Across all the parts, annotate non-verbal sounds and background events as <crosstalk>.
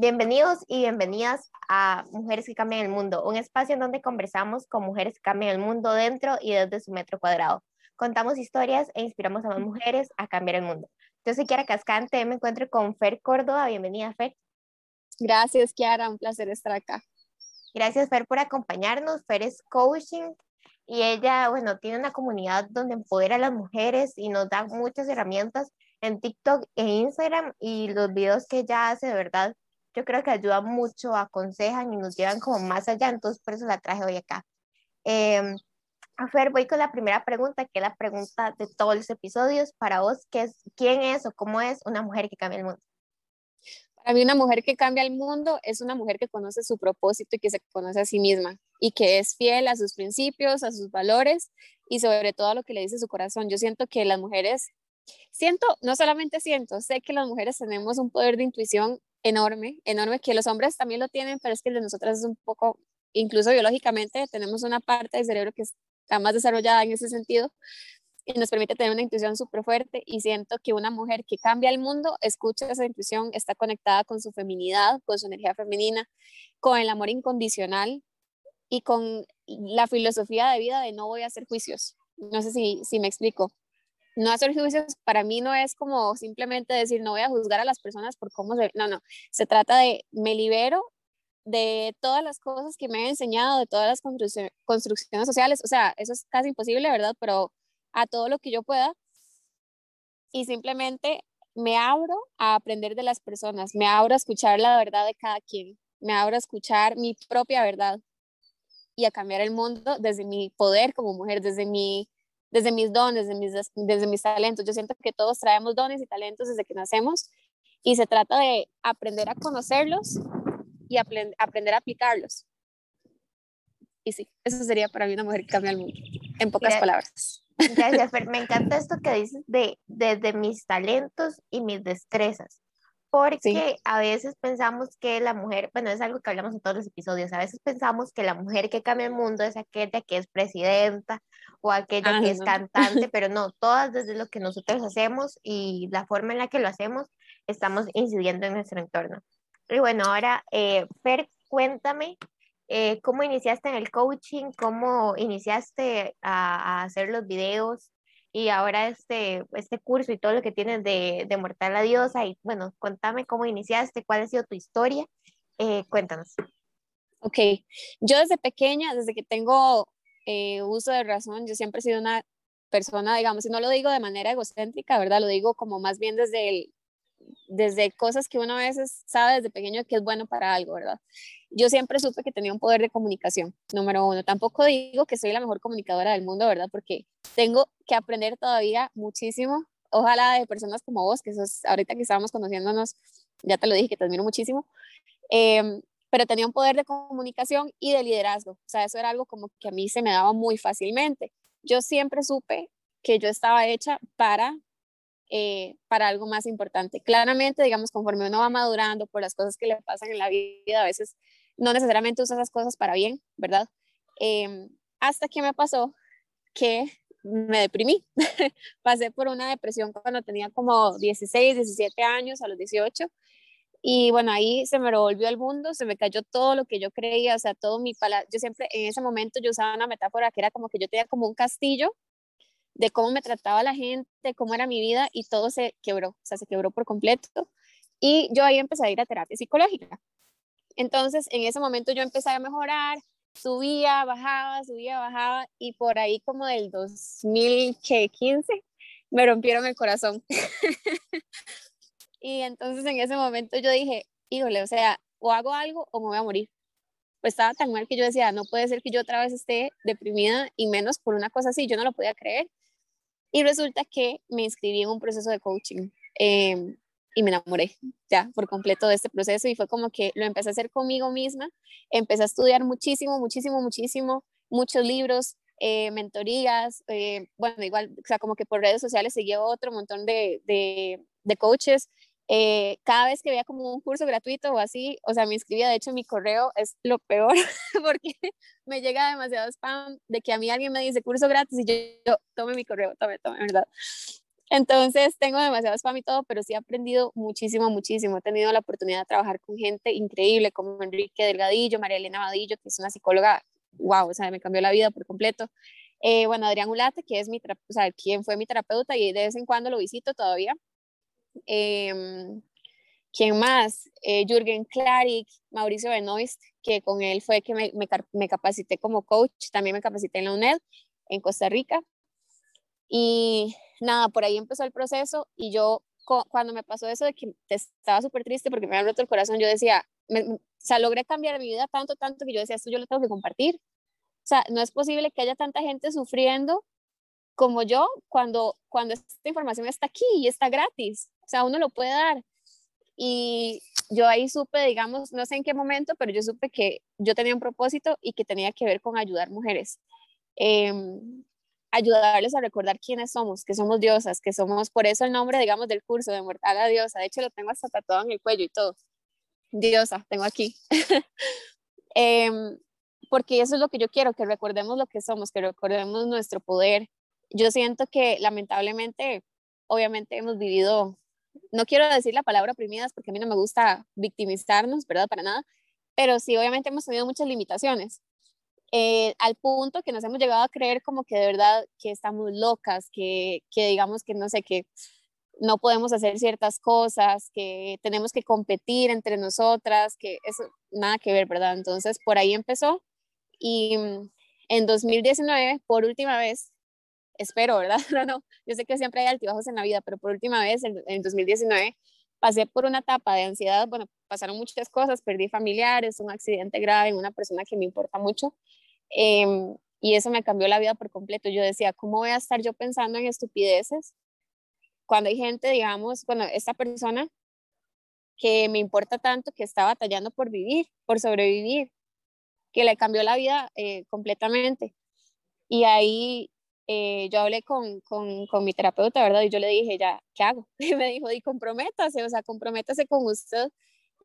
Bienvenidos y bienvenidas a Mujeres que Cambian el Mundo, un espacio en donde conversamos con mujeres que cambian el mundo dentro y desde su metro cuadrado. Contamos historias e inspiramos a más mujeres a cambiar el mundo. Yo soy Kiara Cascante, me encuentro con Fer Córdoba. Bienvenida, Fer. Gracias, Kiara, un placer estar acá. Gracias, Fer, por acompañarnos. Fer es coaching y ella, bueno, tiene una comunidad donde empodera a las mujeres y nos da muchas herramientas en TikTok e Instagram y los videos que ella hace, de verdad, yo creo que ayuda mucho, aconsejan y nos llevan como más allá, entonces por eso la traje hoy acá. Eh, Fer, voy con la primera pregunta, que es la pregunta de todos los episodios. Para vos, ¿qué es, ¿quién es o cómo es una mujer que cambia el mundo? Para mí una mujer que cambia el mundo es una mujer que conoce su propósito y que se conoce a sí misma y que es fiel a sus principios, a sus valores y sobre todo a lo que le dice su corazón. Yo siento que las mujeres, siento, no solamente siento, sé que las mujeres tenemos un poder de intuición enorme, enorme, que los hombres también lo tienen, pero es que el de nosotras es un poco, incluso biológicamente, tenemos una parte del cerebro que está más desarrollada en ese sentido y nos permite tener una intuición súper fuerte y siento que una mujer que cambia el mundo, escucha esa intuición, está conectada con su feminidad, con su energía femenina, con el amor incondicional y con la filosofía de vida de no voy a hacer juicios. No sé si, si me explico no hacer juicios para mí no es como simplemente decir no voy a juzgar a las personas por cómo se no no se trata de me libero de todas las cosas que me han enseñado de todas las construcciones sociales o sea eso es casi imposible verdad pero a todo lo que yo pueda y simplemente me abro a aprender de las personas me abro a escuchar la verdad de cada quien me abro a escuchar mi propia verdad y a cambiar el mundo desde mi poder como mujer desde mi desde mis dones, desde mis, desde mis talentos. Yo siento que todos traemos dones y talentos desde que nacemos y se trata de aprender a conocerlos y aprender a aplicarlos. Y sí, eso sería para mí una mujer que cambia el mundo, en pocas palabras. Gracias, <laughs> Me encanta esto que dices de desde mis talentos y mis destrezas porque a veces pensamos que la mujer, bueno, es algo que hablamos en todos los episodios, a veces pensamos que la mujer que cambia el mundo es aquella que es presidenta o aquella que es cantante, <laughs> pero no, todas desde lo que nosotros hacemos y la forma en la que lo hacemos, estamos incidiendo en nuestro entorno. Y bueno, ahora, eh, Fer, cuéntame eh, cómo iniciaste en el coaching, cómo iniciaste a, a hacer los videos, y ahora este, este curso y todo lo que tienes de, de Mortal a Diosa. Y bueno, contame cómo iniciaste, cuál ha sido tu historia. Eh, cuéntanos. Ok, yo desde pequeña, desde que tengo eh, uso de razón, yo siempre he sido una persona, digamos, y no lo digo de manera egocéntrica, ¿verdad? Lo digo como más bien desde el, desde cosas que uno a veces sabe desde pequeño que es bueno para algo, ¿verdad? Yo siempre supe que tenía un poder de comunicación, número uno. Tampoco digo que soy la mejor comunicadora del mundo, ¿verdad? Porque tengo que aprender todavía muchísimo. Ojalá de personas como vos, que sos, ahorita que estábamos conociéndonos, ya te lo dije, que te admiro muchísimo. Em, pero tenía un poder de comunicación y de liderazgo. O sea, eso era algo como que a mí se me daba muy fácilmente. Yo siempre supe que yo estaba hecha para eh, para algo más importante. Claramente, digamos, conforme uno va madurando por las cosas que le pasan en la vida, a veces no necesariamente usa esas cosas para bien, ¿verdad? Em, hasta que me pasó que me deprimí. <laughs> Pasé por una depresión cuando tenía como 16, 17 años, a los 18. Y bueno, ahí se me revolvió el mundo, se me cayó todo lo que yo creía, o sea, todo mi pala Yo siempre en ese momento yo usaba una metáfora que era como que yo tenía como un castillo de cómo me trataba la gente, cómo era mi vida y todo se quebró, o sea, se quebró por completo. Y yo ahí empecé a ir a terapia psicológica. Entonces, en ese momento yo empecé a mejorar, subía, bajaba, subía, bajaba y por ahí como del 2015 me rompieron el corazón. <laughs> y entonces en ese momento yo dije, híjole, o sea, o hago algo o me voy a morir. Pues estaba tan mal que yo decía, no puede ser que yo otra vez esté deprimida y menos por una cosa así, yo no lo podía creer. Y resulta que me inscribí en un proceso de coaching em, y me enamoré ya por completo de este proceso y fue como que lo empecé a hacer conmigo misma, empecé a estudiar muchísimo, muchísimo, muchísimo, muchos libros, eh, mentorías, eh, bueno, igual, o sea, como que por redes sociales seguía otro montón de, de, de coaches eh, cada vez que veía como un curso gratuito o así, o sea, me inscribía, de hecho mi correo es lo peor <laughs> porque me llega demasiado spam de que a mí alguien me dice curso gratis y yo, tome mi correo, tome, tome, ¿verdad? Entonces tengo demasiado spam y todo, pero sí he aprendido muchísimo, muchísimo. He tenido la oportunidad de trabajar con gente increíble como Enrique Delgadillo, María Elena Vadillo, que es una psicóloga, wow, o sea, me cambió la vida por completo. Eh, bueno, Adrián Ulate, que es mi, o sea, quien fue mi terapeuta y de vez en cuando lo visito todavía. Eh, ¿Quién más? Eh, Jürgen Klarik, Mauricio Benoist, que con él fue que me, me, me, capacité como coach, también me capacité en la UNED, en Costa Rica. Y nada, por ahí empezó el proceso y yo cuando me pasó eso de que estaba súper triste porque me había roto el corazón, yo decía, o sea, logré cambiar mi vida tanto, tanto que yo decía, esto yo lo tengo que compartir. O sea, no es posible que haya tanta gente sufriendo como yo cuando, cuando esta información está aquí y está gratis. O sea, uno lo puede dar. Y yo ahí supe, digamos, no sé en qué momento, pero yo supe que yo tenía un propósito y que tenía que ver con ayudar mujeres. Em, ayudarles a recordar quiénes somos, que somos diosas, que somos, por eso el nombre, digamos, del curso de Mortal a Diosa. De hecho, lo tengo hasta tatuado en el cuello y todo. Diosa, tengo aquí. <laughs> Em, porque eso es lo que yo quiero, que recordemos lo que somos, que recordemos nuestro poder. Yo siento que lamentablemente, obviamente hemos vivido no quiero decir la palabra oprimidas porque a mí no me gusta victimizarnos, ¿verdad? Para nada, pero sí, obviamente hemos tenido muchas limitaciones. Eh, al punto que nos hemos llegado a creer como que de verdad que estamos locas, que, que digamos que no sé, que no podemos hacer ciertas cosas, que tenemos que competir entre nosotras, que eso nada que ver, ¿verdad? Entonces por ahí empezó y mm, en 2019, por última vez, espero, ¿verdad? <laughs> No, no, yo sé que siempre hay altibajos en la vida, pero por última vez, en, en 2019, pasé por una etapa de ansiedad, bueno, pasaron muchas cosas, perdí familiares, un accidente grave en una persona que me importa mucho, em, y eso me cambió la vida por completo. Yo decía, ¿cómo voy a estar yo pensando en estupideces cuando hay gente, digamos, bueno, esta persona que me importa tanto, que está batallando por vivir, por sobrevivir, que le cambió la vida eh, completamente. Y ahí eh, yo hablé con, con, con, mi terapeuta, ¿verdad? Y yo le dije, ya, ¿qué hago? <laughs> Y me dijo, y comprométase, o sea, comprométase con usted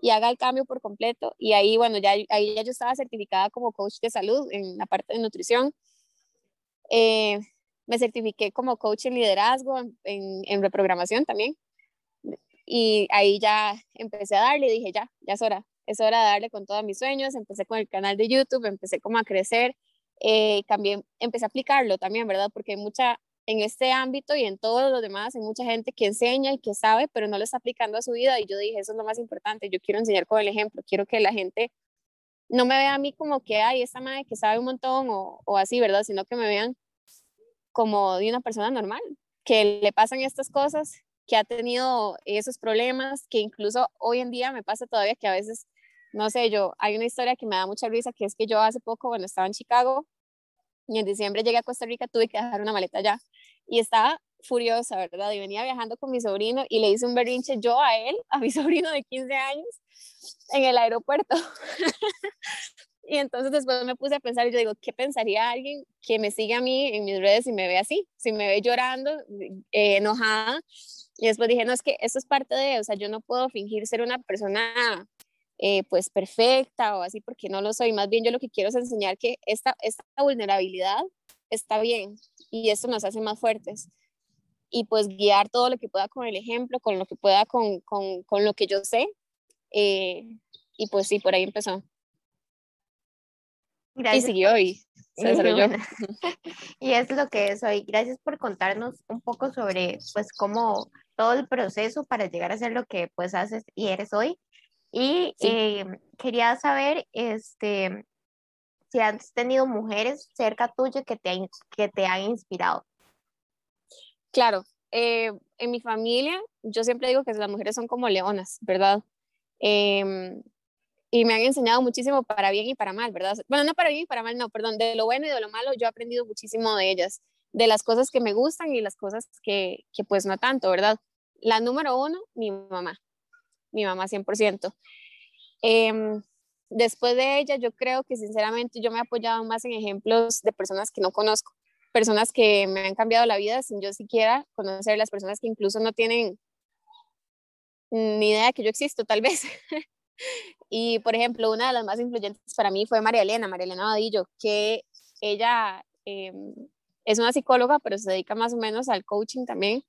y haga el cambio por completo. Y ahí, bueno, ya, ahí ya yo estaba certificada como coach de salud en la parte de nutrición. Eh, me certifiqué como coach en liderazgo, en, en, reprogramación también. Y ahí ya empecé a darle, dije, ya, ya es hora, es hora de darle con todos mis sueños. Empecé con el canal de YouTube, empecé como a crecer eh, también empecé a aplicarlo también, ¿verdad? Porque hay mucha, en este ámbito y en todos los demás, hay mucha gente que enseña y que sabe, pero no lo está aplicando a su vida y yo dije, eso es lo más importante, yo quiero enseñar con el ejemplo, quiero que la gente no me vea a mí como que, hay esta madre que sabe un montón o, o así, ¿verdad? Sino que me vean como de una persona normal, que le pasan estas cosas, que ha tenido esos problemas, que incluso hoy en día me pasa todavía que a veces no sé, yo, hay una historia que me da mucha risa, que es que yo hace poco, bueno, estaba en Chicago y en diciembre llegué a Costa Rica, tuve que dejar una maleta allá y estaba furiosa, ¿verdad? Y venía viajando con mi sobrino y le hice un berrinche yo a él, a mi <laughs> sobrino de 15 años, en el aeropuerto. <laughs> y entonces después me puse a pensar y yo digo, ¿qué pensaría alguien que me sigue a mí en mis redes y me ve así? Si me ve llorando, eh, enojada. Y después dije, no, es que esto es parte de, o sea, yo no puedo fingir ser una persona eh, pues perfecta o así, porque no lo soy. Más bien yo lo que quiero es enseñar que esta, esta vulnerabilidad está bien y esto nos hace más fuertes. Y pues guiar todo lo que pueda con el ejemplo, con lo que pueda con, con, con lo que yo sé. Eh, y pues sí, por ahí empezó. Gracias. Y siguió <laughs> y se desarrolló. <laughs> y es lo que es hoy. Gracias por contarnos un poco sobre pues cómo todo el proceso para llegar a ser lo que pues haces y eres hoy. Y eh, quería saber este, si has tenido mujeres cerca tuyo que te, que te han inspirado. Claro, eh, en mi familia yo siempre digo que las mujeres son como leonas, ¿verdad? Em, y me han enseñado muchísimo para bien y para mal, ¿verdad? Bueno, no para bien y para mal, no, perdón, de lo bueno y de lo malo yo he aprendido muchísimo de ellas, de las cosas que me gustan y las cosas que, que pues no tanto, ¿verdad? La número uno, mi mamá mi mamá 100%. Em, después de ella, yo creo que sinceramente yo me he apoyado más en ejemplos de personas que no conozco, personas que me han cambiado la vida sin yo siquiera conocer, las personas que incluso no tienen ni idea de que yo existo, tal vez. <laughs> y, por ejemplo, una de las más influyentes para mí fue María Elena, María Elena Vadillo, que ella em, es una psicóloga, pero se dedica más o menos al coaching también.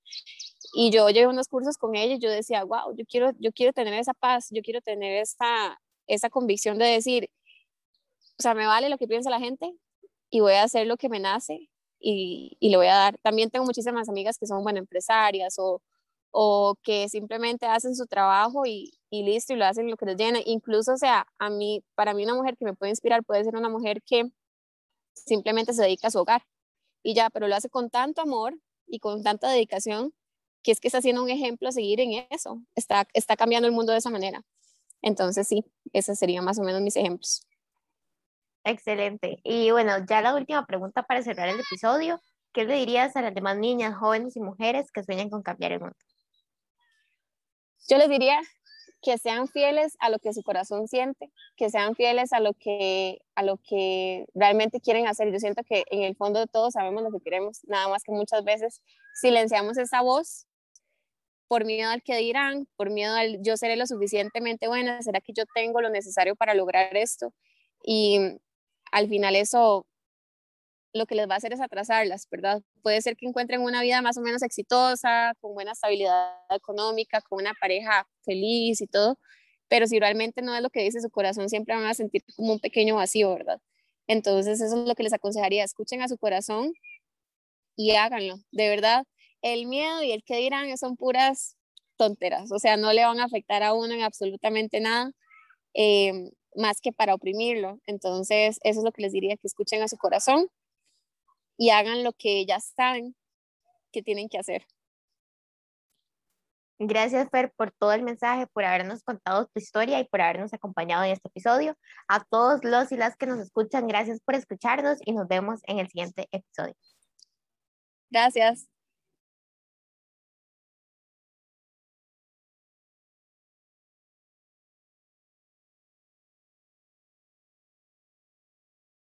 Y yo llevé unos cursos con ella y yo decía, wow, yo quiero, yo quiero tener esa paz, yo quiero tener esa, esa convicción de decir, o sea, me vale lo que piensa la gente y voy a hacer lo que me nace y, y le voy a dar. También tengo muchísimas amigas que son, bueno, empresarias o, o que simplemente hacen su trabajo y, y, listo y lo hacen lo que les llena. Incluso, o sea, a mí, para mí una mujer que me puede inspirar puede ser una mujer que simplemente se dedica a su hogar y ya, pero lo hace con tanto amor y con tanta dedicación que es que está haciendo un ejemplo a seguir en eso, está, está cambiando el mundo de esa manera. Entonces, sí, esos serían más o menos mis ejemplos. Excelente. Y bueno, ya la última pregunta para cerrar el episodio. ¿Qué le dirías a las demás niñas, jóvenes y mujeres que sueñan con cambiar el mundo? Yo les diría que sean fieles a lo que su corazón siente, que sean fieles a lo que, a lo que realmente quieren hacer. Yo siento que en el fondo todos sabemos lo que queremos, nada más que muchas veces silenciamos esa voz por miedo al que dirán, por miedo al yo seré lo suficientemente buena, será que yo tengo lo necesario para lograr esto. Y al final eso lo que les va a hacer es atrasarlas, ¿verdad? Puede ser que encuentren una vida más o menos exitosa, con buena estabilidad económica, con una pareja feliz y todo, pero si realmente no es lo que dice su corazón, siempre van a sentir como un pequeño vacío, ¿verdad? Entonces eso es lo que les aconsejaría, escuchen a su corazón y háganlo, de verdad. El miedo y el que dirán son puras tonteras, o sea, no le van a afectar a uno en absolutamente nada. Eh, más que para oprimirlo. Entonces, eso es lo que les diría, que escuchen a su corazón y hagan lo que ya saben que tienen que hacer. Gracias, Fer, por todo el mensaje, por habernos contado tu historia y por habernos acompañado en este episodio. A todos los y las que nos escuchan, gracias por escucharnos y nos vemos en el siguiente episodio. Gracias.